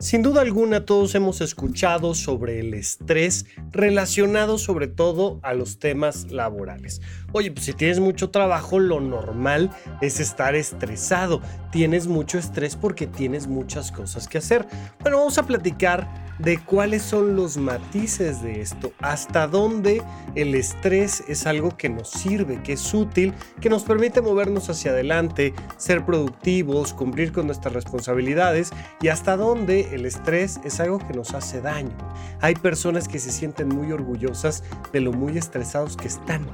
Sin duda alguna todos hemos escuchado sobre el estrés relacionado sobre todo a los temas laborales. Oye, pues si tienes mucho trabajo, lo normal es estar estresado. Tienes mucho estrés porque tienes muchas cosas que hacer. Bueno, vamos a platicar de cuáles son los matices de esto, hasta dónde el estrés es algo que nos sirve, que es útil, que nos permite movernos hacia adelante, ser productivos, cumplir con nuestras responsabilidades y hasta dónde el estrés es algo que nos hace daño. Hay personas que se sienten muy orgullosas de lo muy estresados que están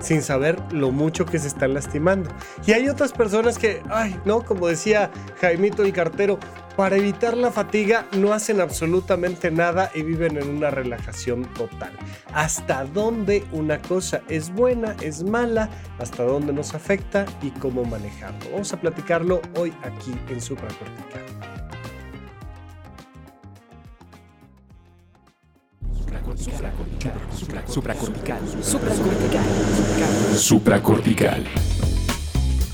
sin saber lo mucho que se están lastimando. Y hay otras personas que, ay, no, como decía Jaimito el cartero, para evitar la fatiga no hacen absolutamente nada y viven en una relajación total. Hasta dónde una cosa es buena, es mala, hasta dónde nos afecta y cómo manejarlo. Vamos a platicarlo hoy aquí en Supracortical. Supracortical. Supracortical. Supracortical.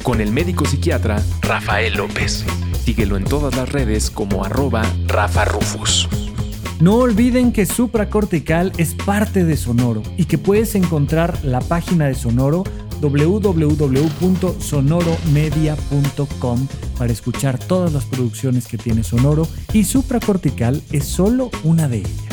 Con el médico psiquiatra Rafael López. Síguelo en todas las redes como arroba Rafa Rufus. No olviden que Supracortical es parte de Sonoro y que puedes encontrar la página de Sonoro www.sonoromedia.com para escuchar todas las producciones que tiene Sonoro y Supracortical es solo una de ellas.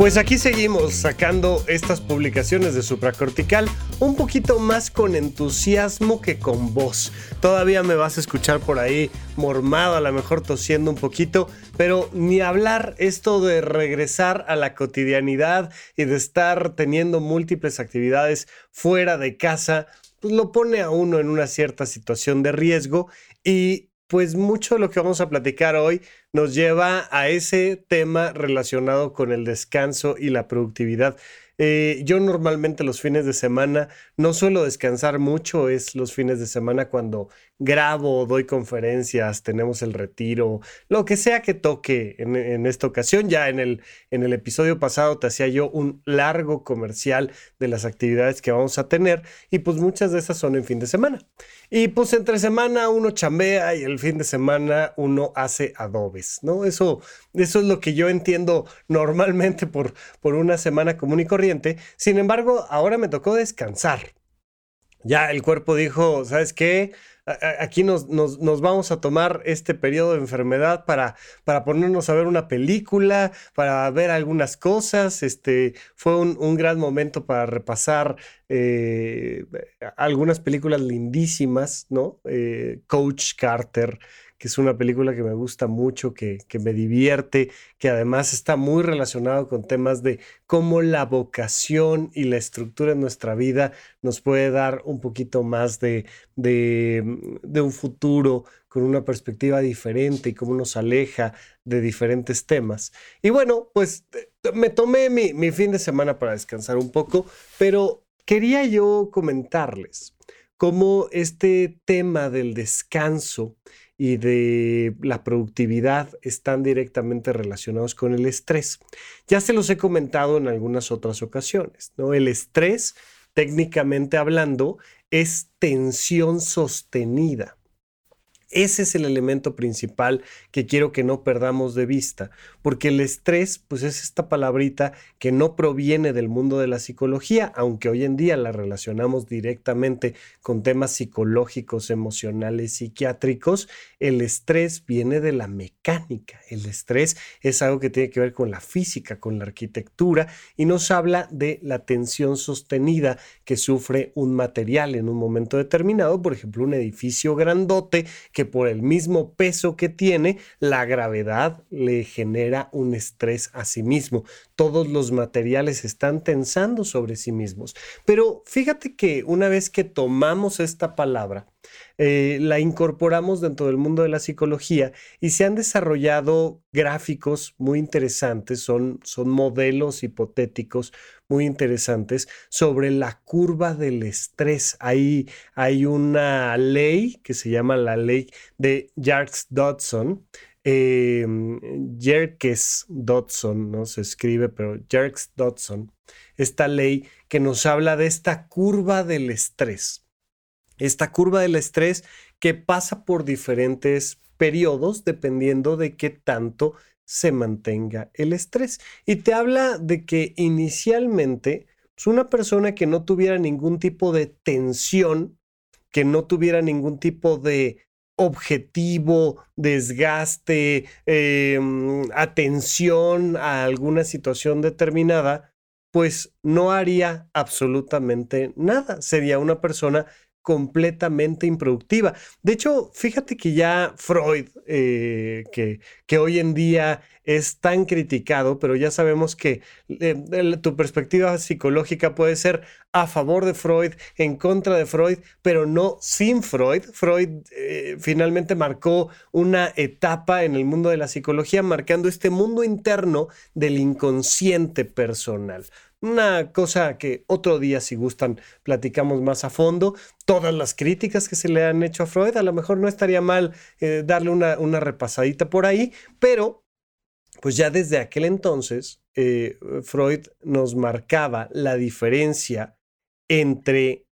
Pues aquí seguimos sacando estas publicaciones de supracortical un poquito más con entusiasmo que con voz. Todavía me vas a escuchar por ahí mormado, a lo mejor tosiendo un poquito, pero ni hablar esto de regresar a la cotidianidad y de estar teniendo múltiples actividades fuera de casa, pues lo pone a uno en una cierta situación de riesgo y pues mucho de lo que vamos a platicar hoy nos lleva a ese tema relacionado con el descanso y la productividad. Eh, yo normalmente los fines de semana no suelo descansar mucho, es los fines de semana cuando grabo, doy conferencias, tenemos el retiro, lo que sea que toque en, esta ocasión. Ya en el, en el episodio pasado te hacía yo un largo comercial de las actividades que vamos a tener y pues muchas de esas son en fin de semana. Y pues entre semana uno chambea y el fin de semana uno hace adobes, ¿no? Eso, eso es lo que yo entiendo normalmente por, por una semana común y corriente. Sin embargo, ahora me tocó descansar. Ya el cuerpo dijo, ¿sabes qué? aquí nos, nos, vamos a tomar este periodo de enfermedad para, para ponernos a ver una película, para ver algunas cosas. Este, fue un, gran momento para repasar eh, algunas películas lindísimas, ¿no? Eh, Coach Carter, que es una película que me gusta mucho, que, me divierte, que además está muy relacionado con temas de cómo la vocación y la estructura en nuestra vida nos puede dar un poquito más de, de, un futuro con una perspectiva diferente y cómo nos aleja de diferentes temas. Y bueno, pues me tomé mi, mi fin de semana para descansar un poco, pero quería yo comentarles cómo este tema del descanso y de la productividad están directamente relacionados con el estrés. Ya se los he comentado en algunas otras ocasiones, ¿no? El estrés, técnicamente hablando, es tensión sostenida. Ese es el elemento principal que quiero que no perdamos de vista, porque el estrés, pues es esta palabrita que no proviene del mundo de la psicología, aunque hoy en día la relacionamos directamente con temas psicológicos, emocionales, psiquiátricos, el estrés viene de la mecánica. El estrés es algo que tiene que ver con la física, con la arquitectura y nos habla de la tensión sostenida que sufre un material en un momento determinado, por ejemplo, un edificio grandote por el mismo peso que tiene, la gravedad le genera un estrés a sí mismo. Todos los materiales están tensando sobre sí mismos. Pero fíjate que una vez que tomamos esta palabra, eh, la incorporamos dentro del mundo de la psicología y se han desarrollado gráficos muy interesantes, son, son modelos hipotéticos muy interesantes sobre la curva del estrés. Ahí hay una ley que se llama la ley de Jerks-Dodson. Eh, Jerkes-Dodson, no se escribe, pero Jerks-Dodson, esta ley que nos habla de esta curva del estrés esta curva del estrés que pasa por diferentes periodos dependiendo de qué tanto se mantenga el estrés. Y te habla de que inicialmente pues, una persona que no tuviera ningún tipo de tensión, que no tuviera ningún tipo de objetivo, desgaste, em, atención a alguna situación determinada, pues no haría absolutamente nada. Sería una persona completamente improductiva. De hecho, fíjate que ya Freud, eh, que, que, hoy en día es tan criticado, pero ya sabemos que eh, tu perspectiva psicológica puede ser a favor de Freud, en contra de Freud, pero no sin Freud. Freud eh, finalmente marcó una etapa en el mundo de la psicología, marcando este mundo interno del inconsciente personal. Una cosa que otro día, si gustan, platicamos más a fondo. Todas las críticas que se le han hecho a Freud, a lo mejor no estaría mal eh, darle una, repasadita por ahí, pero pues ya desde aquel entonces, eh, Freud nos marcaba la diferencia entre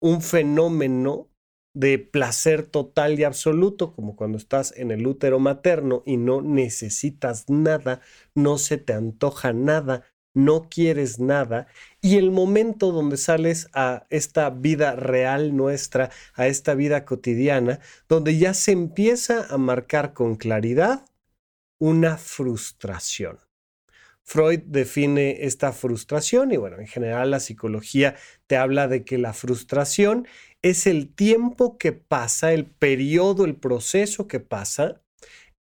un fenómeno de placer total y absoluto, como cuando estás en el útero materno y no necesitas nada, no se te antoja nada, no quieres nada, y el momento donde sales a esta vida real nuestra, a esta vida cotidiana, donde ya se empieza a marcar con claridad una frustración. Freud define esta frustración y bueno, en general la psicología te habla de que la frustración es el tiempo que pasa, el periodo, el proceso que pasa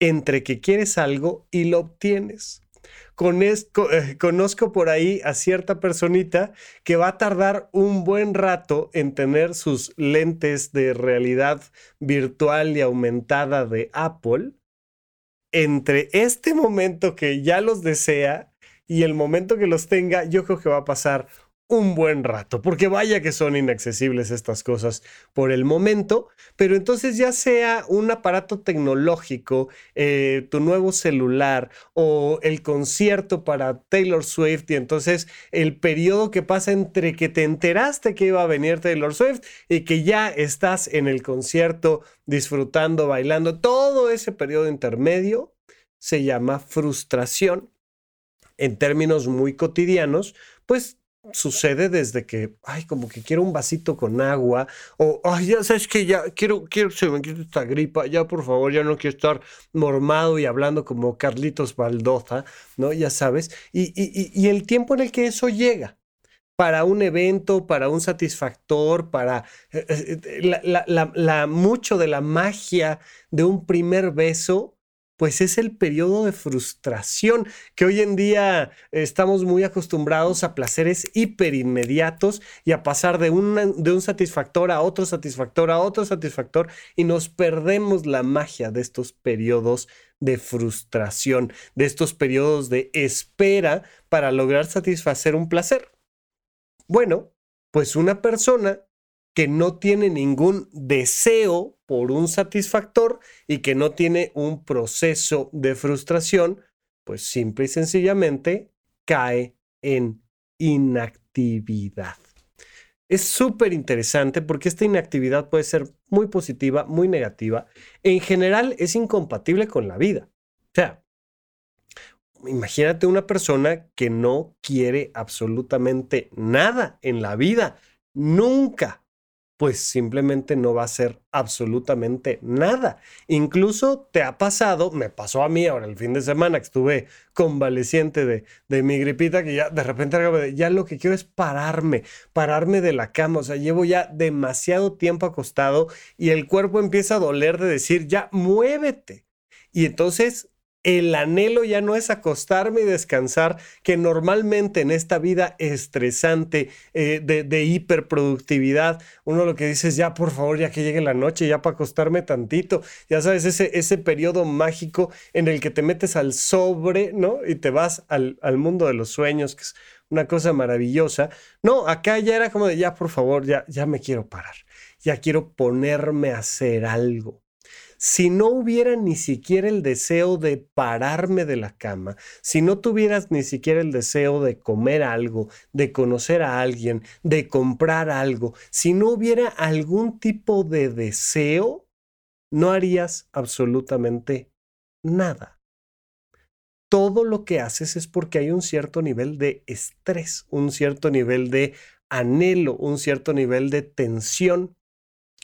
entre que quieres algo y lo obtienes. Eh, conozco por ahí a cierta personita que va a tardar un buen rato en tener sus lentes de realidad virtual y aumentada de Apple. Entre este momento que ya los desea y el momento que los tenga, yo creo que va a pasar un buen rato, porque vaya que son inaccesibles estas cosas por el momento, pero entonces ya sea un aparato tecnológico, eh, tu nuevo celular o el concierto para Taylor Swift y entonces el periodo que pasa entre que te enteraste que iba a venir Taylor Swift y que ya estás en el concierto disfrutando, bailando, todo ese periodo intermedio se llama frustración. En términos muy cotidianos, pues sucede desde que, ay, como que quiero un vasito con agua, o, ay, ya sabes que ya quiero, quiero se me quite esta gripa, ya por favor, ya no quiero estar mormado y hablando como Carlitos Baldoza, ¿no? Ya sabes, y, y, el tiempo en el que eso llega. Para un evento, para un satisfactor, para eh, eh, la, la, la, mucho de la magia de un primer beso pues es el periodo de frustración, que hoy en día estamos muy acostumbrados a placeres hiperinmediatos y a pasar de, de un satisfactor a otro satisfactor a otro satisfactor y nos perdemos la magia de estos periodos de frustración, de estos periodos de espera para lograr satisfacer un placer. Bueno, pues una persona que no tiene ningún deseo por un satisfactor y que no tiene un proceso de frustración, pues simple y sencillamente cae en inactividad. Es súper interesante porque esta inactividad puede ser muy positiva, muy negativa. En general es incompatible con la vida. O sea, imagínate una persona que no quiere absolutamente nada en la vida. Nunca pues simplemente no va a ser absolutamente nada. Incluso te ha pasado, me pasó a mí ahora el fin de semana que estuve convaleciente de, de mi gripita, que ya de repente ya lo que quiero es pararme, pararme de la cama, o sea, llevo ya demasiado tiempo acostado y el cuerpo empieza a doler de decir, ya muévete. Y entonces el anhelo ya no es acostarme y descansar, que normalmente en esta vida estresante eh, de, hiperproductividad, uno lo que dice es ya por favor, ya que llegue la noche, ya para acostarme tantito, ya sabes, ese, ese periodo mágico en el que te metes al sobre, ¿no? Y te vas al, al mundo de los sueños, que es una cosa maravillosa. No, acá ya era como de ya por favor, ya, ya me quiero parar, ya quiero ponerme a hacer algo si no hubiera ni siquiera el deseo de pararme de la cama, si no tuvieras ni siquiera el deseo de comer algo, de conocer a alguien, de comprar algo, si no hubiera algún tipo de deseo, no harías absolutamente nada. Todo lo que haces es porque hay un cierto nivel de estrés, un cierto nivel de anhelo, un cierto nivel de tensión.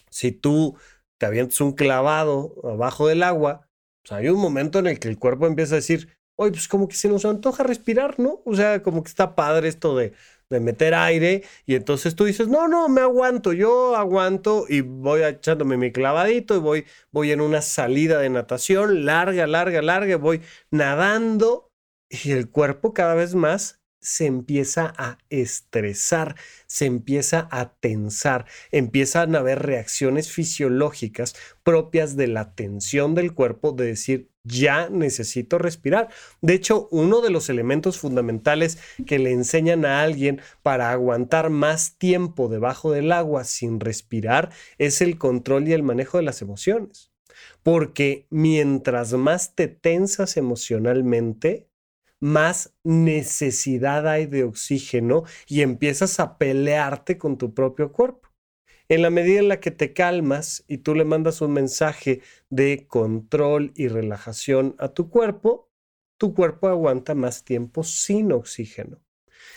Si tú te avientas un clavado abajo del agua, pues hay un momento en el que el cuerpo empieza a decir, oye, pues como que se nos antoja respirar, ¿no? O sea, como que está padre esto de, de meter aire y entonces tú dices, no, no, me aguanto, yo aguanto y voy echándome mi clavadito y voy, voy en una salida de natación larga, larga, larga, voy nadando y el cuerpo cada vez más se empieza a estresar, se empieza a tensar, empiezan a haber reacciones fisiológicas propias de la tensión del cuerpo, de decir, ya necesito respirar. De hecho, uno de los elementos fundamentales que le enseñan a alguien para aguantar más tiempo debajo del agua sin respirar es el control y el manejo de las emociones. Porque mientras más te tensas emocionalmente, más necesidad hay de oxígeno y empiezas a pelearte con tu propio cuerpo. En la medida en la que te calmas y tú le mandas un mensaje de control y relajación a tu cuerpo, tu cuerpo aguanta más tiempo sin oxígeno.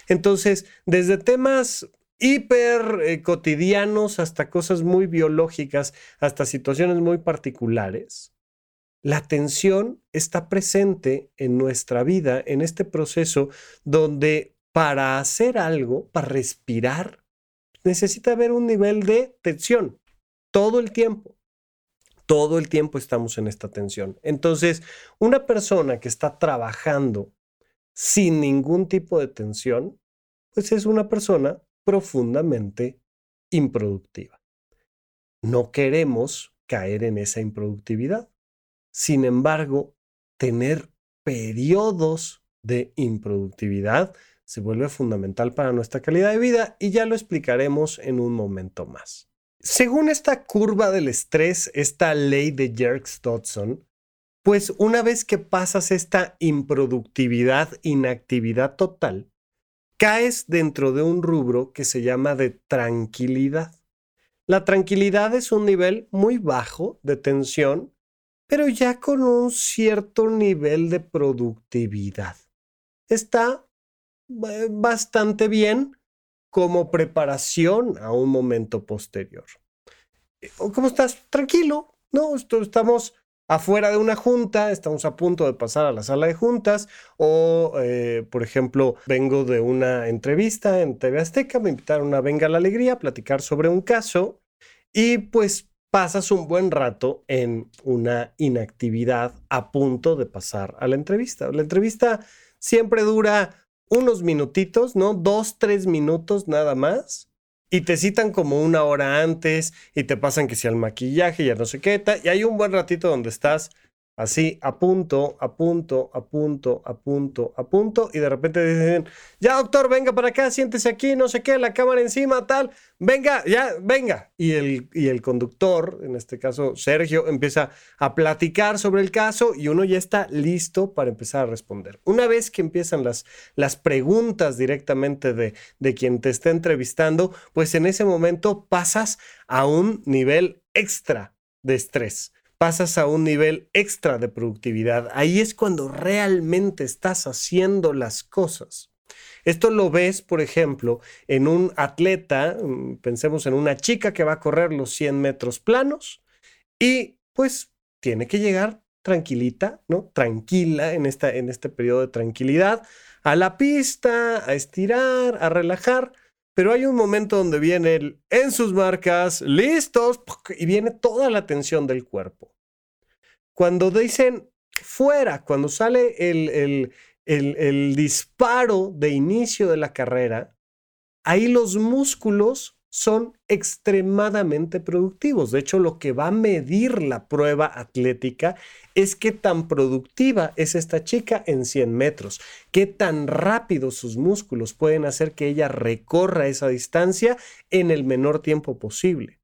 Entonces, desde temas hiper eh, cotidianos hasta cosas muy biológicas, hasta situaciones muy particulares, la tensión está presente en nuestra vida, en este proceso donde para hacer algo, para respirar, necesita haber un nivel de tensión todo el tiempo. Todo el tiempo estamos en esta tensión. Entonces, una persona que está trabajando sin ningún tipo de tensión, pues es una persona profundamente improductiva. No queremos caer en esa improductividad. Sin embargo, tener periodos de improductividad se vuelve fundamental para nuestra calidad de vida y ya lo explicaremos en un momento más. Según esta curva del estrés, esta ley de Jerks-Dodson, pues una vez que pasas esta improductividad, inactividad total, caes dentro de un rubro que se llama de tranquilidad. La tranquilidad es un nivel muy bajo de tensión pero ya con un cierto nivel de productividad. Está eh, bastante bien como preparación a un momento posterior. Eh, ¿Cómo estás? Tranquilo, ¿no? Estamos afuera de una junta, estamos a punto de pasar a la sala de juntas o, eh, por ejemplo, vengo de una entrevista en TV Azteca, me invitaron a Venga la Alegría a platicar sobre un caso y pues pasas un buen rato en una inactividad a punto de pasar a la entrevista. La entrevista siempre dura unos minutitos, ¿no? Dos, tres minutos nada más. Y te citan como una hora antes y te pasan que si al maquillaje, ya no sé qué, y hay un buen ratito donde estás Así, a punto, a punto, a punto, a punto, a punto. Y de repente dicen, ya doctor, venga para acá, siéntese aquí, no sé qué, la cámara encima, tal. Venga, ya, venga. Y el, y el conductor, en este caso Sergio, empieza a platicar sobre el caso y uno ya está listo para empezar a responder. Una vez que empiezan las, las preguntas directamente de, de quien te está entrevistando, pues en ese momento pasas a un nivel extra de estrés pasas a un nivel extra de productividad. Ahí es cuando realmente estás haciendo las cosas. Esto lo ves, por ejemplo, en un atleta, mm, pensemos en una chica que va a correr los 100 metros planos y pues tiene que llegar tranquilita, ¿no? Tranquila en, esta, en este periodo de tranquilidad a la pista, a estirar, a relajar. Pero hay un momento donde viene en sus marcas, listos, y viene toda la tensión del cuerpo. Cuando dicen fuera, cuando sale el, el, el disparo de inicio de la carrera, ahí los músculos son extremadamente productivos. De hecho, lo que va a medir la prueba atlética es qué tan productiva es esta chica en 100 metros, qué tan rápido sus músculos pueden hacer que ella recorra esa distancia en el menor tiempo posible.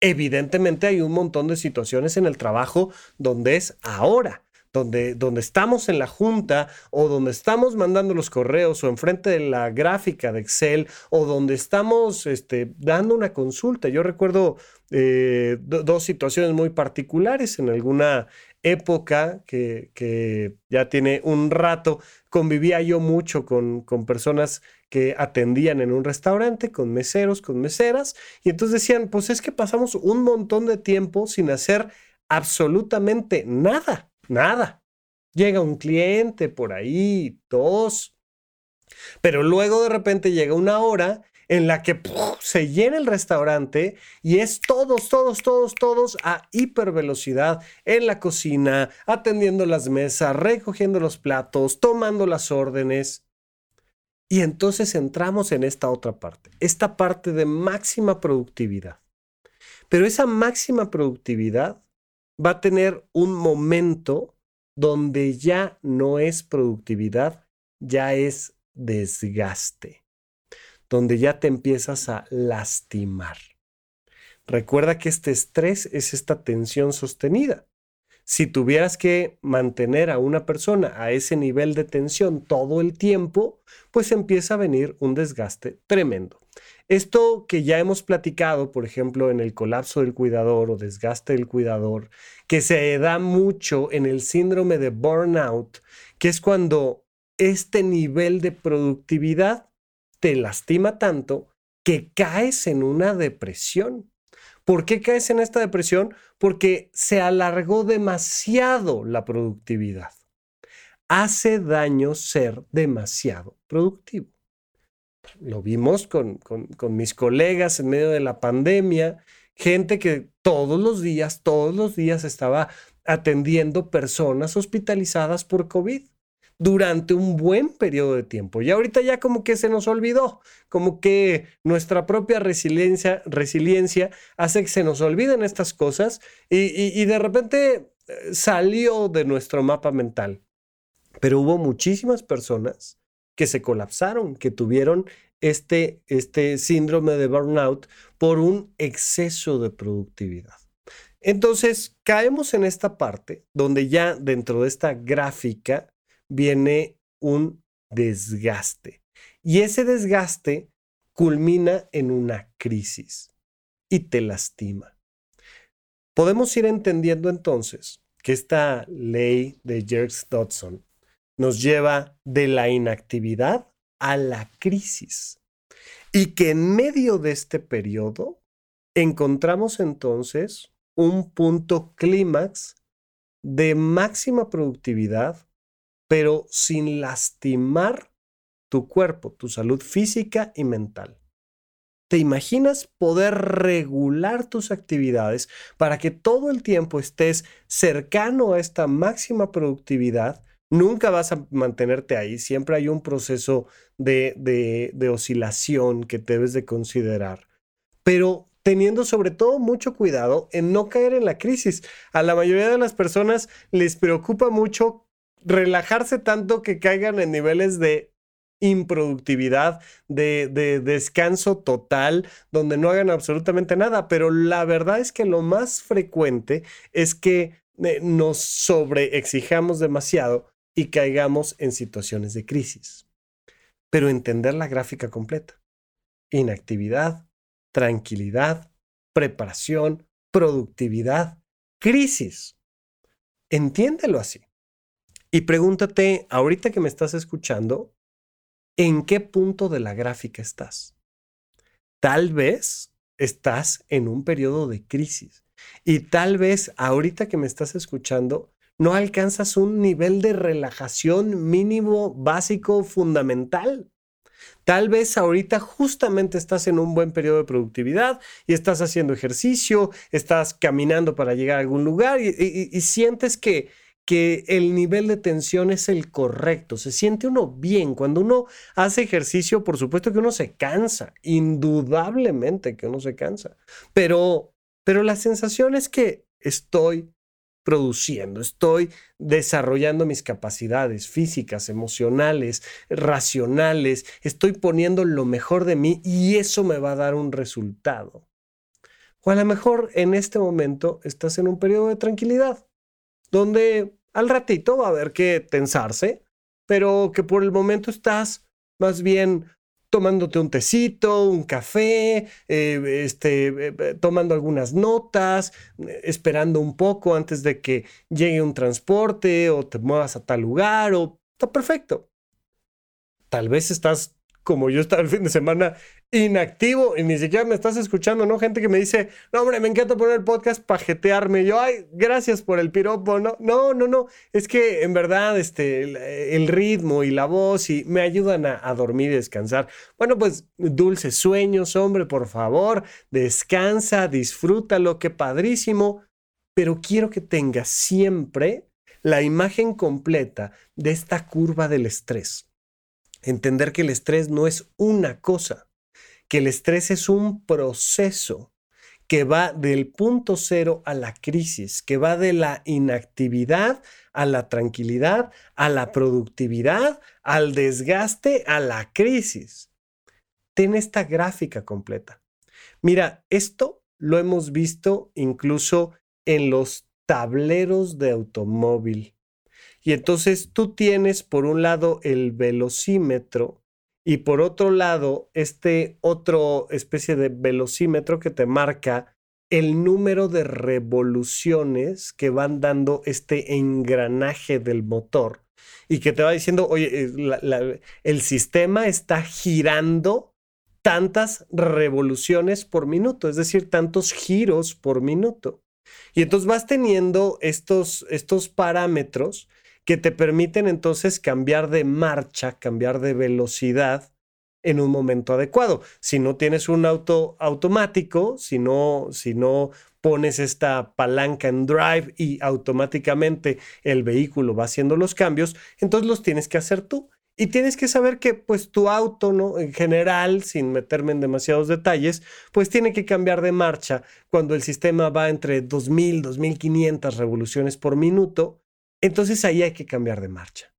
Evidentemente hay un montón de situaciones en el trabajo donde es ahora, donde, donde estamos en la junta o donde estamos mandando los correos o enfrente de la gráfica de Excel o donde estamos este, dando una consulta. Yo recuerdo eh, dos situaciones muy particulares en alguna época que, que, ya tiene un rato, convivía yo mucho con, con personas que atendían en un restaurante, con meseros, con meseras, y entonces decían, pues es que pasamos un montón de tiempo sin hacer absolutamente nada, nada. Llega un cliente por ahí, dos, pero luego de repente llega una hora en la que se llena el restaurante y es todos, todos, todos, todos a hipervelocidad en la cocina, atendiendo las mesas, recogiendo los platos, tomando las órdenes. Y entonces entramos en esta otra parte, esta parte de máxima productividad. Pero esa máxima productividad va a tener un momento donde ya no es productividad, ya es desgaste, donde ya te empiezas a lastimar. Recuerda que este estrés es esta tensión sostenida. Si tuvieras que mantener a una persona a ese nivel de tensión todo el tiempo, pues empieza a venir un desgaste tremendo. Esto que ya hemos platicado, por ejemplo, en el colapso del cuidador o desgaste del cuidador, que se da mucho en el síndrome de burnout, que es cuando este nivel de productividad te lastima tanto que caes en una depresión. ¿Por qué caes en esta depresión? Porque se alargó demasiado la productividad. Hace daño ser demasiado productivo. Lo vimos con, mis colegas en medio de la pandemia, gente que todos los días, todos los días estaba atendiendo personas hospitalizadas por COVID durante un buen periodo de tiempo. Y ahorita ya como que se nos olvidó, como que nuestra propia resiliencia, resiliencia hace que se nos olviden estas cosas y, y de repente eh, salió de nuestro mapa mental. Pero hubo muchísimas personas que se colapsaron, que tuvieron este, este síndrome de burnout por un exceso de productividad. Entonces, caemos en esta parte donde ya dentro de esta gráfica viene un desgaste. Y ese desgaste culmina en una crisis y te lastima. Podemos ir entendiendo entonces que esta ley de Jerks-Dodson nos lleva de la inactividad a la crisis. Y que en medio de este periodo encontramos entonces un punto clímax de máxima productividad, pero sin lastimar tu cuerpo, tu salud física y mental. ¿Te imaginas poder regular tus actividades para que todo el tiempo estés cercano a esta máxima productividad Nunca vas a mantenerte ahí, siempre hay un proceso de, de, oscilación que debes de considerar, pero teniendo sobre todo mucho cuidado en no caer en la crisis. A la mayoría de las personas les preocupa mucho relajarse tanto que caigan en niveles de improductividad, de, de, descanso total, donde no hagan absolutamente nada. Pero la verdad es que lo más frecuente es que eh, nos sobreexijamos demasiado y caigamos en situaciones de crisis. Pero entender la gráfica completa. Inactividad, tranquilidad, preparación, productividad, crisis. Entiéndelo así. Y pregúntate, ahorita que me estás escuchando, ¿en qué punto de la gráfica estás? Tal vez estás en un periodo de crisis. Y tal vez ahorita que me estás escuchando, no alcanzas un nivel de relajación mínimo, básico, fundamental. Tal vez ahorita justamente estás en un buen periodo de productividad y estás haciendo ejercicio, estás caminando para llegar a algún lugar y, sientes que, que el nivel de tensión es el correcto. Se siente uno bien. Cuando uno hace ejercicio, por supuesto que uno se cansa, indudablemente que uno se cansa. Pero, pero la sensación es que estoy produciendo, estoy desarrollando mis capacidades físicas, emocionales, racionales, estoy poniendo lo mejor de mí y eso me va a dar un resultado. O a lo mejor en este momento estás en un periodo de tranquilidad, donde Al ratito va a haber que tensarse, pero que por el momento estás más bien tomándote un tecito, un café, eh, este, eh, tomando algunas notas, esperando un poco antes de que llegue un transporte o te muevas a tal lugar o está perfecto. Tal vez estás como yo estaba el fin de semana inactivo y ni siquiera me estás escuchando, ¿no? Gente que me dice, no, hombre, me encanta poner podcast para jetearme. Yo, ay, gracias por el piropo. No, no, no, no. Es que en verdad, este, el, ritmo y la voz y me ayudan a, a, dormir y descansar. Bueno, pues dulces sueños, hombre, por favor, descansa, disfrútalo, qué padrísimo. Pero quiero que tengas siempre la imagen completa de esta curva del estrés. Entender que el estrés no es una cosa que el estrés es un proceso que va del punto cero a la crisis, que va de la inactividad a la tranquilidad, a la productividad, al desgaste, a la crisis. Ten esta gráfica completa. Mira, esto lo hemos visto incluso en los tableros de automóvil. Y entonces tú tienes por un lado el velocímetro y por otro lado, este otro especie de velocímetro que te marca el número de revoluciones que van dando este engranaje del motor y que te va diciendo, oye, eh, el sistema está girando tantas revoluciones por minuto, es decir, tantos giros por minuto. Y entonces vas teniendo estos, estos parámetros que te permiten entonces cambiar de marcha, cambiar de velocidad en un momento adecuado. Si no tienes un auto automático, si no, si no pones esta palanca en drive y automáticamente el vehículo va haciendo los cambios, entonces los tienes que hacer tú. Y tienes que saber que pues tu auto, ¿no? En general, sin meterme en demasiados detalles, pues tiene que cambiar de marcha cuando el sistema va entre 2000, 2500 revoluciones por minuto entonces ahí hay que cambiar de marcha.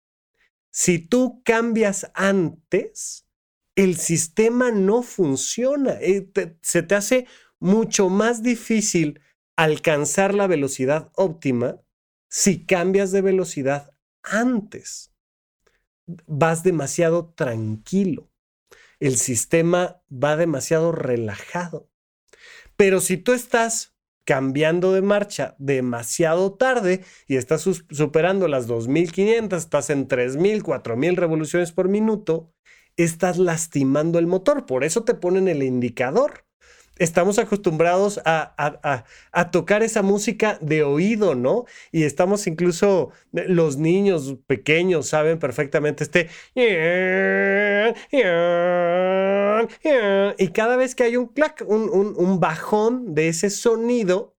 Si tú cambias antes, el sistema no funciona. Eh, se te hace mucho más difícil alcanzar la velocidad óptima si cambias de velocidad antes. Vas demasiado tranquilo. El sistema va demasiado relajado. Pero si tú estás cambiando de marcha demasiado tarde y estás superando las 2500, estás en 3000, 4000 revoluciones por minuto, estás lastimando el motor. Por eso te ponen el indicador estamos acostumbrados a, tocar esa música de oído, ¿no? Y estamos incluso, eh, los niños pequeños saben perfectamente este... Y cada vez que hay un clac, un, un bajón de ese sonido,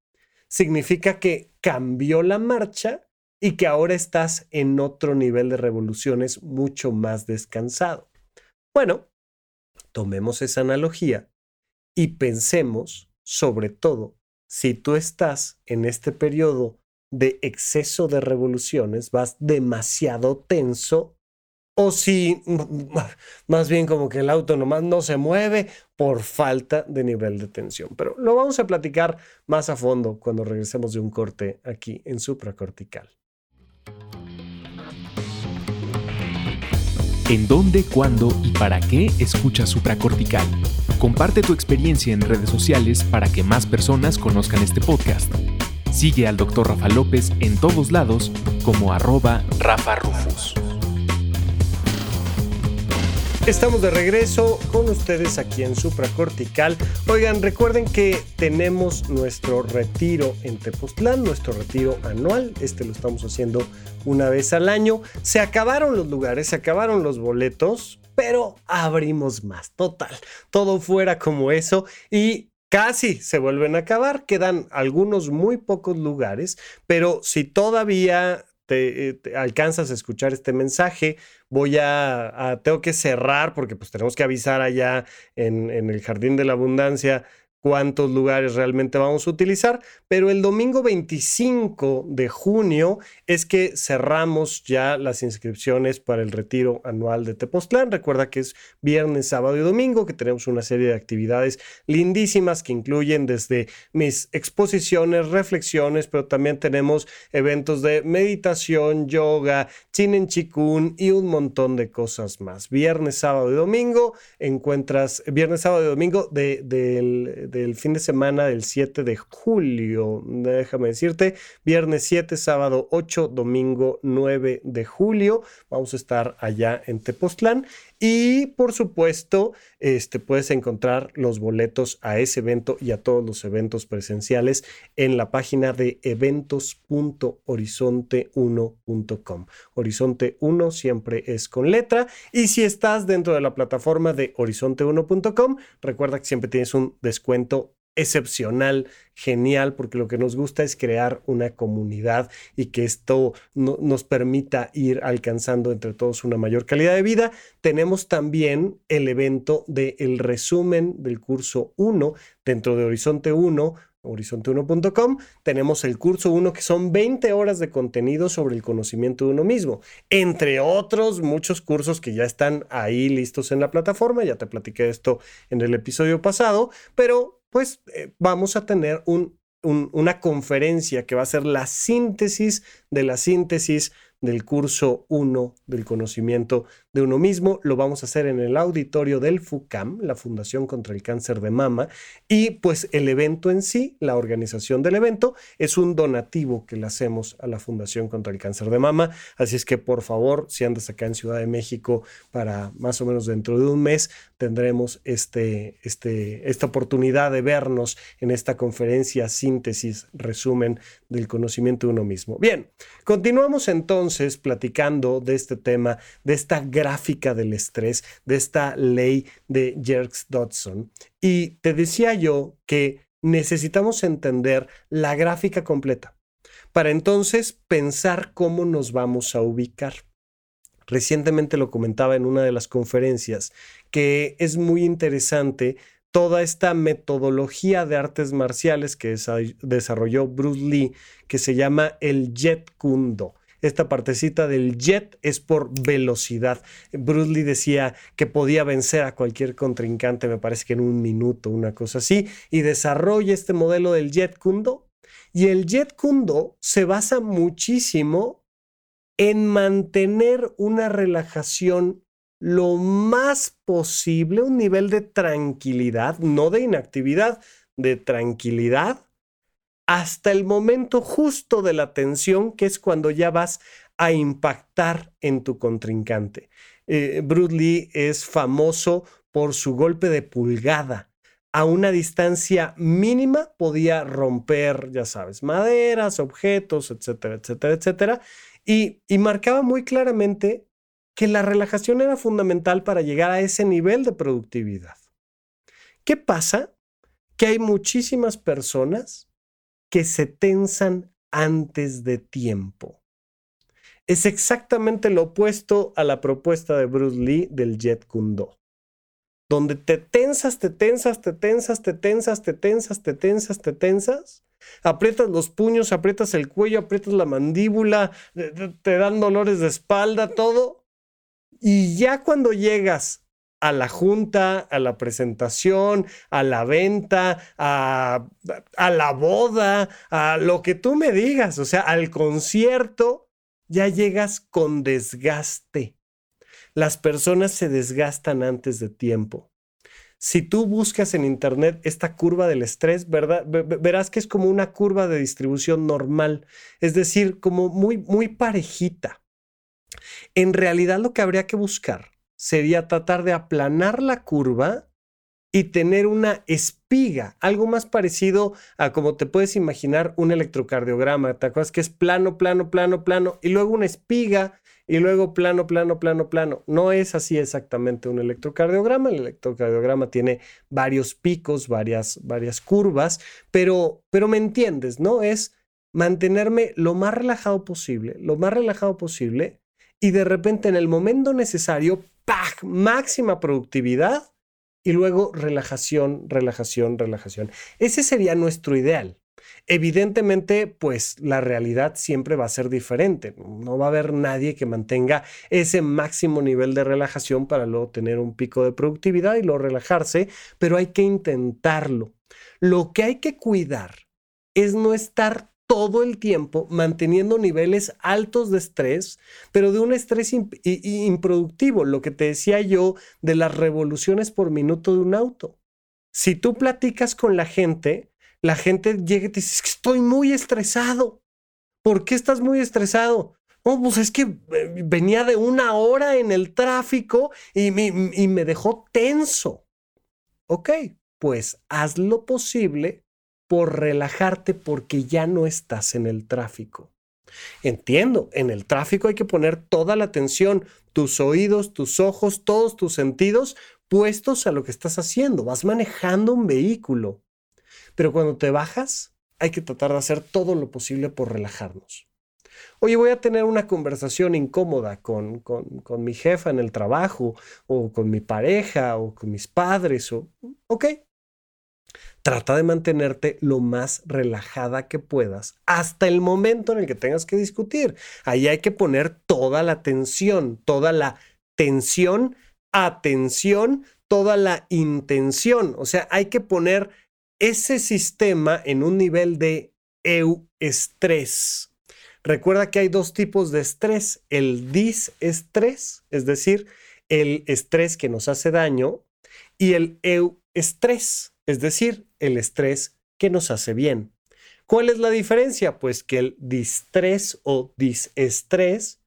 significa que cambió la marcha y que ahora estás en otro nivel de revoluciones mucho más descansado. Bueno, tomemos esa analogía y pensemos, sobre todo, si tú estás en este periodo de exceso de revoluciones, vas demasiado tenso, o si más bien como que el auto nomás no se mueve por falta de nivel de tensión. Pero lo vamos a platicar más a fondo cuando regresemos de un corte aquí en supracortical. ¿En dónde, cuándo y para qué escuchas supracortical? Comparte tu experiencia en redes sociales para que más personas conozcan este podcast. Sigue al Dr. Rafa López en todos lados como arroba Rafa Rufus. Estamos de regreso con ustedes aquí en Supracortical. Oigan, recuerden que tenemos nuestro retiro en Tepoztlán, nuestro retiro anual. Este lo estamos haciendo una vez al año. Se acabaron los lugares, se acabaron los boletos, pero abrimos más. Total, todo fuera como eso y casi se vuelven a acabar. Quedan algunos muy pocos lugares, pero si todavía te, eh, alcanzas a escuchar este mensaje, voy a, tengo que cerrar porque pues tenemos que avisar allá en, en, el Jardín de la Abundancia cuántos lugares realmente vamos a utilizar, pero el domingo 25 de junio es que cerramos ya las inscripciones para el retiro anual de Tepoztlán. Recuerda que es viernes, sábado y domingo, que tenemos una serie de actividades lindísimas que incluyen desde mis exposiciones, reflexiones, pero también tenemos eventos de meditación, yoga, chinen chikun y un montón de cosas más. Viernes, sábado y domingo encuentras, viernes, sábado y domingo de, del del fin de semana del 7 de julio. Déjame decirte, viernes 7, sábado 8, domingo 9 de julio. Vamos a estar allá en Tepoztlán. Y por supuesto, este, puedes encontrar los boletos a ese evento y a todos los eventos presenciales en la página de eventos.horizonte1.com. Horizonte 1 siempre es con letra. Y si estás dentro de la plataforma de horizonte1.com, recuerda que siempre tienes un descuento excepcional, genial, porque lo que nos gusta es crear una comunidad y que esto nos permita ir alcanzando entre todos una mayor calidad de vida. Tenemos también el evento del el resumen del curso 1 dentro de Horizonte 1 horizonte1.com, tenemos el curso 1 que son 20 horas de contenido sobre el conocimiento de uno mismo, entre otros muchos cursos que ya están ahí listos en la plataforma, ya te platiqué esto en el episodio pasado, pero pues eh, vamos a tener una conferencia que va a ser la síntesis de la síntesis del curso 1 del conocimiento de uno mismo. Lo vamos a hacer en el auditorio del FUCAM, la Fundación contra el Cáncer de Mama. Y pues el evento en sí, la organización del evento, es un donativo que le hacemos a la Fundación contra el Cáncer de Mama. Así es que por favor, si andas acá en Ciudad de México para más o menos dentro de un mes, tendremos este, este, esta oportunidad de vernos en esta conferencia, síntesis, resumen del conocimiento de uno mismo. Bien, continuamos entonces platicando de este tema, de esta gráfica del estrés, de esta ley de Jerks-Dodson. Y te decía yo que necesitamos entender la gráfica completa para entonces pensar cómo nos vamos a ubicar. Recientemente lo comentaba en una de las conferencias que es muy interesante toda esta metodología de artes marciales que desarrolló Bruce Lee, que se llama el Jet Kundo. Esta partecita del jet es por velocidad. Bruce Lee decía que podía vencer a cualquier contrincante, me parece que en un minuto, una cosa así, y desarrolla este modelo del jet kundo. Y el jet kundo se basa muchísimo en mantener una relajación lo más posible, un nivel de tranquilidad, no de inactividad, de tranquilidad hasta el momento justo de la tensión, que es cuando ya vas a impactar en tu contrincante. Eh, Bruce Lee es famoso por su golpe de pulgada. A una distancia mínima podía romper, ya sabes, maderas, objetos, etcétera, etcétera, etcétera. Y, y marcaba muy claramente que la relajación era fundamental para llegar a ese nivel de productividad. ¿Qué pasa? Que hay muchísimas personas que se tensan antes de tiempo. Es exactamente lo opuesto a la propuesta de Bruce Lee del Jet Kundo, donde te tensas, te tensas, te tensas, te tensas, te tensas, te tensas, te tensas, aprietas los puños, aprietas el cuello, aprietas la mandíbula, te dan dolores de espalda, todo. Y ya cuando llegas a la junta, a la presentación, a la venta, a, la boda, a lo que tú me digas, o sea, al concierto, ya llegas con desgaste. Las personas se desgastan antes de tiempo. Si tú buscas en internet esta curva del estrés, ¿verdad? verás que es como una curva de distribución normal, es decir, como muy, muy parejita. En realidad lo que habría que buscar sería tratar de aplanar la curva y tener una espiga, algo más parecido a como te puedes imaginar un electrocardiograma. ¿Te acuerdas que es plano, plano, plano, plano y luego una espiga y luego plano, plano, plano, plano? No es así exactamente un electrocardiograma. El electrocardiograma tiene varios picos, varias, varias curvas, pero, pero me entiendes, ¿no? Es mantenerme lo más relajado posible, lo más relajado posible y de repente en el momento necesario máxima productividad y luego relajación, relajación, relajación. Ese sería nuestro ideal. Evidentemente, pues la realidad siempre va a ser diferente. No va a haber nadie que mantenga ese máximo nivel de relajación para luego tener un pico de productividad y luego relajarse, pero hay que intentarlo. Lo que hay que cuidar es no estar todo el tiempo manteniendo niveles altos de estrés, pero de un estrés improductivo, lo que te decía yo de las revoluciones por minuto de un auto. Si tú platicas con la gente, la gente llega y te dice, estoy muy estresado. ¿Por qué estás muy estresado? Oh, pues es que eh, venía de una hora en el tráfico y me, y me dejó tenso. Ok, pues haz lo posible por relajarte porque ya no estás en el tráfico. Entiendo, en el tráfico hay que poner toda la atención, tus oídos, tus ojos, todos tus sentidos puestos a lo que estás haciendo. Vas manejando un vehículo. Pero cuando te bajas, hay que tratar de hacer todo lo posible por relajarnos. Oye, voy a tener una conversación incómoda con, con, mi jefa en el trabajo, o con mi pareja, o con mis padres, o... Ok, Trata de mantenerte lo más relajada que puedas hasta el momento en el que tengas que discutir. Ahí hay que poner toda la tensión, toda la tensión, atención, toda la intención. O sea, hay que poner ese sistema en un nivel de euestrés. Recuerda que hay dos tipos de estrés, el disestrés, es decir, el estrés que nos hace daño, y el euestrés, es decir, el estrés que nos hace bien. ¿Cuál es la diferencia? Pues que el distrés o disestrés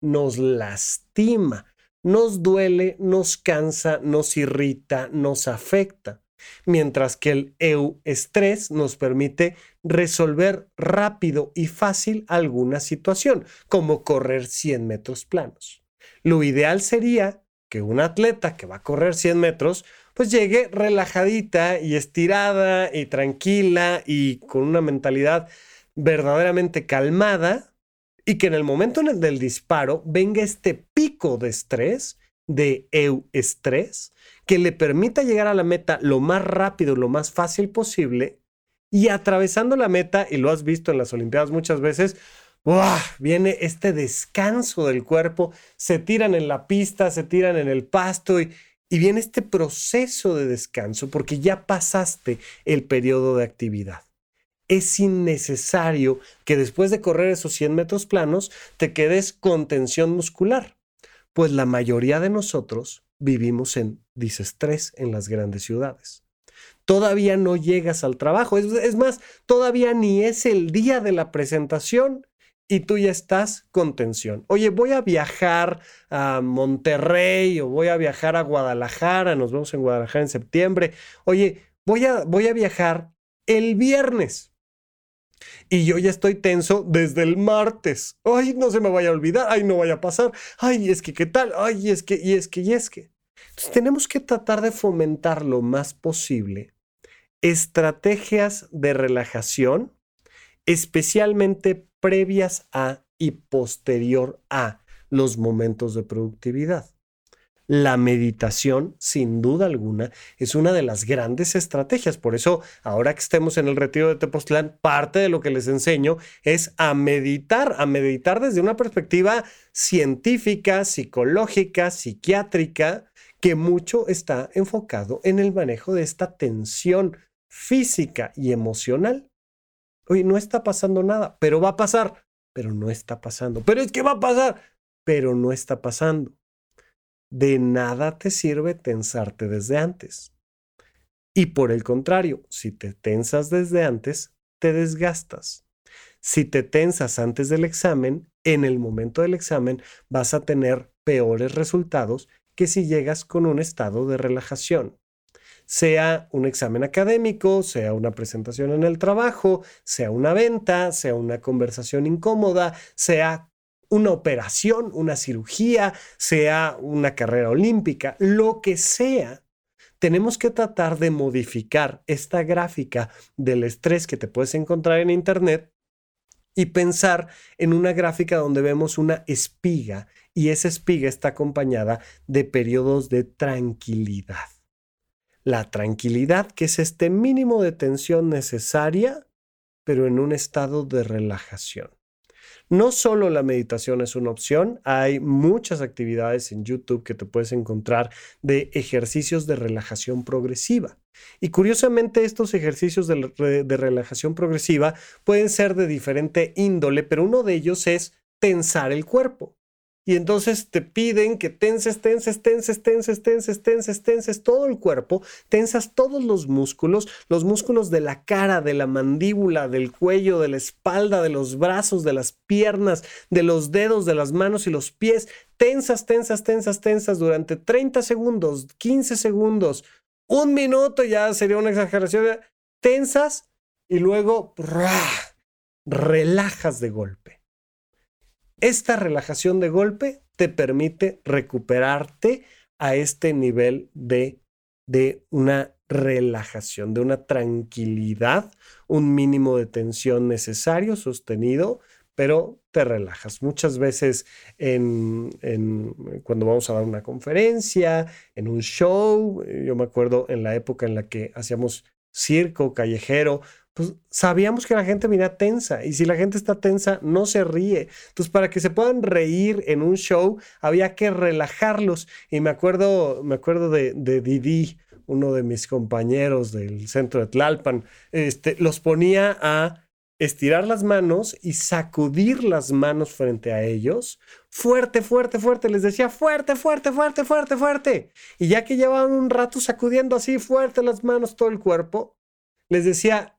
nos lastima, nos duele, nos cansa, nos irrita, nos afecta. Mientras que el euestrés nos permite resolver rápido y fácil alguna situación, como correr 100 metros planos. Lo ideal sería que un atleta que va a correr 100 metros pues llegue relajadita y estirada y tranquila y con una mentalidad verdaderamente calmada y que en el momento en el del disparo venga este pico de estrés, de euestrés, que le permita llegar a la meta lo más rápido, lo más fácil posible y atravesando la meta, y lo has visto en las Olimpiadas muchas veces, viene este descanso del cuerpo, se tiran en la pista, se tiran en el pasto y, y viene este proceso de descanso porque ya pasaste el periodo de actividad. Es innecesario que después de correr esos 100 metros planos te quedes con tensión muscular, pues la mayoría de nosotros vivimos en disestrés en las grandes ciudades. Todavía no llegas al trabajo, es, es más, todavía ni es el día de la presentación y tú ya estás con tensión. Oye, voy a viajar a Monterrey o voy a viajar a Guadalajara, nos vemos en Guadalajara en septiembre. Oye, voy a, voy a viajar el viernes. Y yo ya estoy tenso desde el martes. Ay, no se me vaya a olvidar. Ay, no vaya a pasar. Ay, es que qué tal. Ay, es que, y es que, y es que. Entonces tenemos que tratar de fomentar lo más posible estrategias de relajación, especialmente previas a y posterior a los momentos de productividad. La meditación, sin duda alguna, es una de las grandes estrategias. Por eso, ahora que estemos en el retiro de Tepoztlán, parte de lo que les enseño es a meditar, a meditar desde una perspectiva científica, psicológica, psiquiátrica, que mucho está enfocado en el manejo de esta tensión física y emocional Oye, no está pasando nada, pero va a pasar, pero no está pasando. Pero es que va a pasar, pero no está pasando. De nada te sirve tensarte desde antes. Y por el contrario, si te tensas desde antes, te desgastas. Si te tensas antes del examen, en el momento del examen vas a tener peores resultados que si llegas con un estado de relajación sea un examen académico, sea una presentación en el trabajo, sea una venta, sea una conversación incómoda, sea una operación, una cirugía, sea una carrera olímpica, lo que sea. Tenemos que tratar de modificar esta gráfica del estrés que te puedes encontrar en Internet y pensar en una gráfica donde vemos una espiga y esa espiga está acompañada de periodos de tranquilidad. La tranquilidad, que es este mínimo de tensión necesaria, pero en un estado de relajación. No solo la meditación es una opción, hay muchas actividades en YouTube que te puedes encontrar de ejercicios de relajación progresiva. Y curiosamente estos ejercicios de, relajación progresiva pueden ser de diferente índole, pero uno de ellos es tensar el cuerpo y entonces te piden que tenses, tenses, tenses, tenses, tenses, tenses, tenses todo el cuerpo, tensas todos los músculos, los músculos de la cara, de la mandíbula, del cuello, de la espalda, de los brazos, de las piernas, de los dedos, de las manos y los pies, tensas, tensas, tensas, tensas durante 30 segundos, 15 segundos, un minuto ya sería una exageración, tensas y luego relajas de golpe. Esta relajación de golpe te permite recuperarte a este nivel de, de una relajación, de una tranquilidad, un mínimo de tensión necesario, sostenido, pero te relajas. Muchas veces cuando vamos a dar una conferencia, en un show, yo me acuerdo en la época en la que hacíamos circo callejero, pues sabíamos que la gente venía tensa y si la gente está tensa no se ríe. Entonces para que se puedan reír en un show había que relajarlos y me acuerdo, me acuerdo de, de Didi, uno de mis compañeros del centro de Tlalpan, este, los ponía a estirar las manos y sacudir las manos frente a ellos. Fuerte, fuerte, fuerte. Les decía fuerte, fuerte, fuerte, fuerte, fuerte. Y ya que llevaban un rato sacudiendo así fuerte las manos, todo el cuerpo, les decía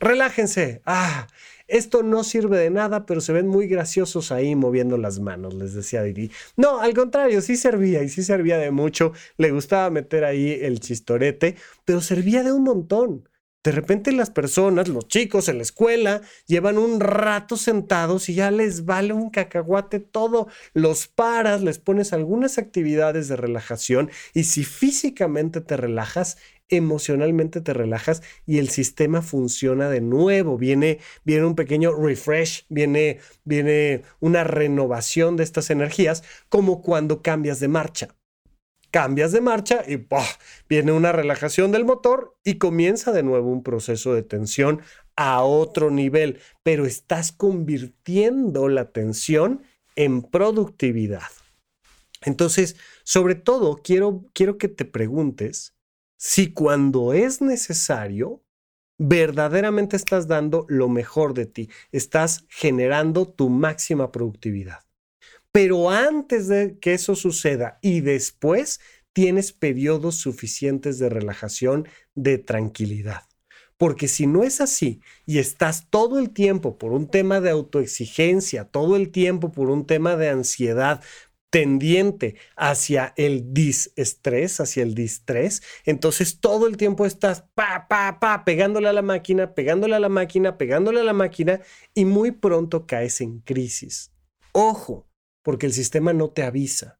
relájense. Ah, esto no sirve de nada, pero se ven muy graciosos ahí moviendo las manos, les decía Didi. No, al contrario, sí servía y sí servía de mucho. Le gustaba meter ahí el chistorete, pero servía de un montón. De repente las personas, los chicos en la escuela, llevan un rato sentados y ya les vale un cacahuate todo. Los paras, les pones algunas actividades de relajación y si físicamente te relajas, emocionalmente te relajas y el sistema funciona de nuevo. Viene, viene un pequeño refresh, viene, viene una renovación de estas energías, como cuando cambias de marcha. Cambias de marcha y viene una relajación del motor y comienza de nuevo un proceso de tensión a otro nivel, pero estás convirtiendo la tensión en productividad. Entonces, sobre todo, quiero, quiero que te preguntes si cuando es necesario, verdaderamente estás dando lo mejor de ti, estás generando tu máxima productividad. Pero antes de que eso suceda y después, tienes periodos suficientes de relajación, de tranquilidad. Porque si no es así y estás todo el tiempo por un tema de autoexigencia, todo el tiempo por un tema de ansiedad, tendiente hacia el disestrés, hacia el distrés, entonces todo el tiempo estás pa, pa, pa, pegándole a la máquina, pegándole a la máquina, pegándole a la máquina y muy pronto caes en crisis. Ojo, porque el sistema no te avisa.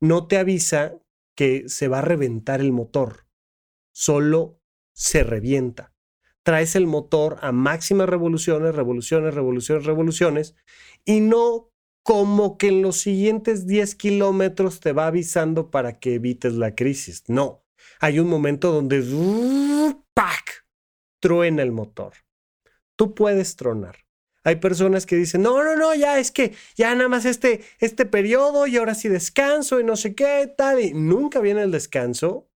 No te avisa que se va a reventar el motor. Solo se revienta. Traes el motor a máximas revoluciones, revoluciones, revoluciones, revoluciones, y no como que en los siguientes 10 kilómetros te va avisando para que evites la crisis. No, hay un momento donde ¡pac! truena el motor. Tú puedes tronar. Hay personas que dicen, no, no, no, ya es que ya nada más este, este periodo y ahora sí descanso y no sé qué, tal. Y nunca viene el descanso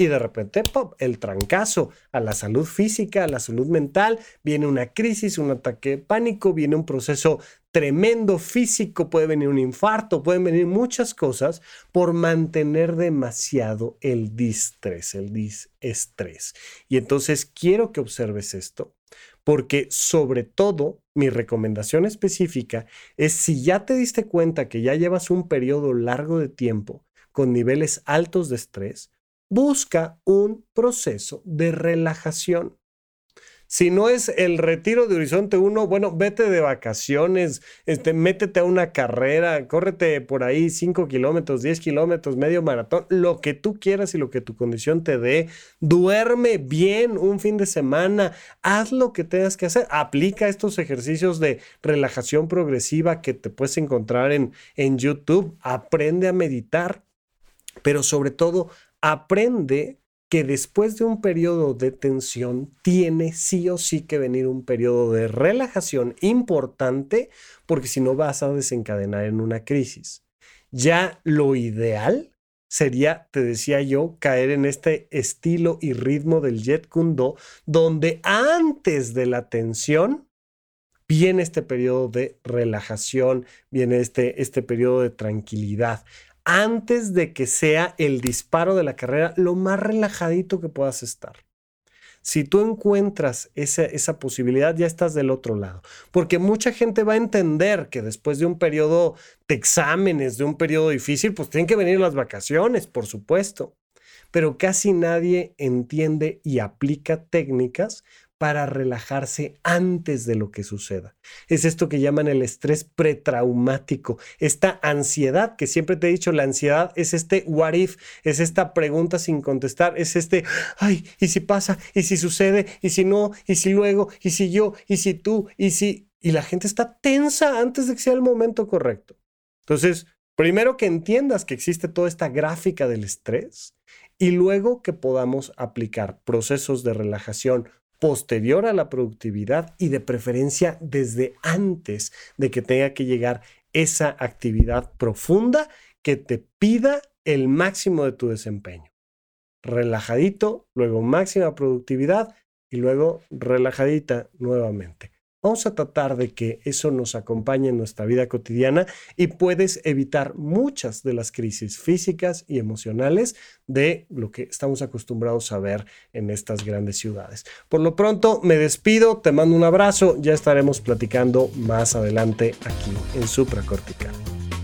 y de repente, ¡pop!, el trancazo a la salud física, a la salud mental, viene una crisis, un ataque de pánico, viene un proceso tremendo físico, puede venir un infarto, pueden venir muchas cosas por mantener demasiado el distrés, el disestrés. Y entonces quiero que observes esto, porque sobre todo mi recomendación específica es si ya te diste cuenta que ya llevas un periodo largo de tiempo con niveles altos de estrés, busca un proceso de relajación. Si no es el retiro de Horizonte 1, bueno, vete de vacaciones, este, métete a una carrera, córrete por ahí 5 kilómetros, 10 kilómetros, medio maratón, lo que tú quieras y lo que tu condición te dé. Duerme bien un fin de semana, haz lo que tengas que hacer. Aplica estos ejercicios de relajación progresiva que te puedes encontrar en, en YouTube. Aprende a meditar, pero sobre todo aprende que después de un periodo de tensión tiene sí o sí que venir un periodo de relajación importante porque si no vas a desencadenar en una crisis. Ya lo ideal sería, te decía yo, caer en este estilo y ritmo del Jet Kundo, donde antes de la tensión viene este periodo de relajación, viene este, este periodo de tranquilidad. Antes de que sea el disparo de la carrera, lo más relajadito que puedas estar. Si tú encuentras esa, esa, posibilidad, ya estás del otro lado. Porque mucha gente va a entender que después de un periodo de exámenes, de un periodo difícil, pues tienen que venir las vacaciones, por supuesto. Pero casi nadie entiende y aplica técnicas para relajarse antes de lo que suceda. Es esto que llaman el estrés pretraumático, esta ansiedad que siempre te he dicho, la ansiedad es este what if, es esta pregunta sin contestar, es este, ay, ¿y si pasa? ¿Y si sucede? ¿Y si no? ¿Y si luego? ¿Y si yo? ¿Y si tú? ¿Y si? Y la gente está tensa antes de que sea el momento correcto. Entonces, primero que entiendas que existe toda esta gráfica del estrés y luego que podamos aplicar procesos de relajación posterior a la productividad y de preferencia desde antes de que tenga que llegar esa actividad profunda que te pida el máximo de tu desempeño. Relajadito, luego máxima productividad y luego relajadita nuevamente. Vamos a tratar de que eso nos acompañe en nuestra vida cotidiana y puedes evitar muchas de las crisis físicas y emocionales de lo que estamos acostumbrados a ver en estas grandes ciudades. Por lo pronto, me despido, te mando un abrazo, ya estaremos platicando más adelante aquí en Supracortical.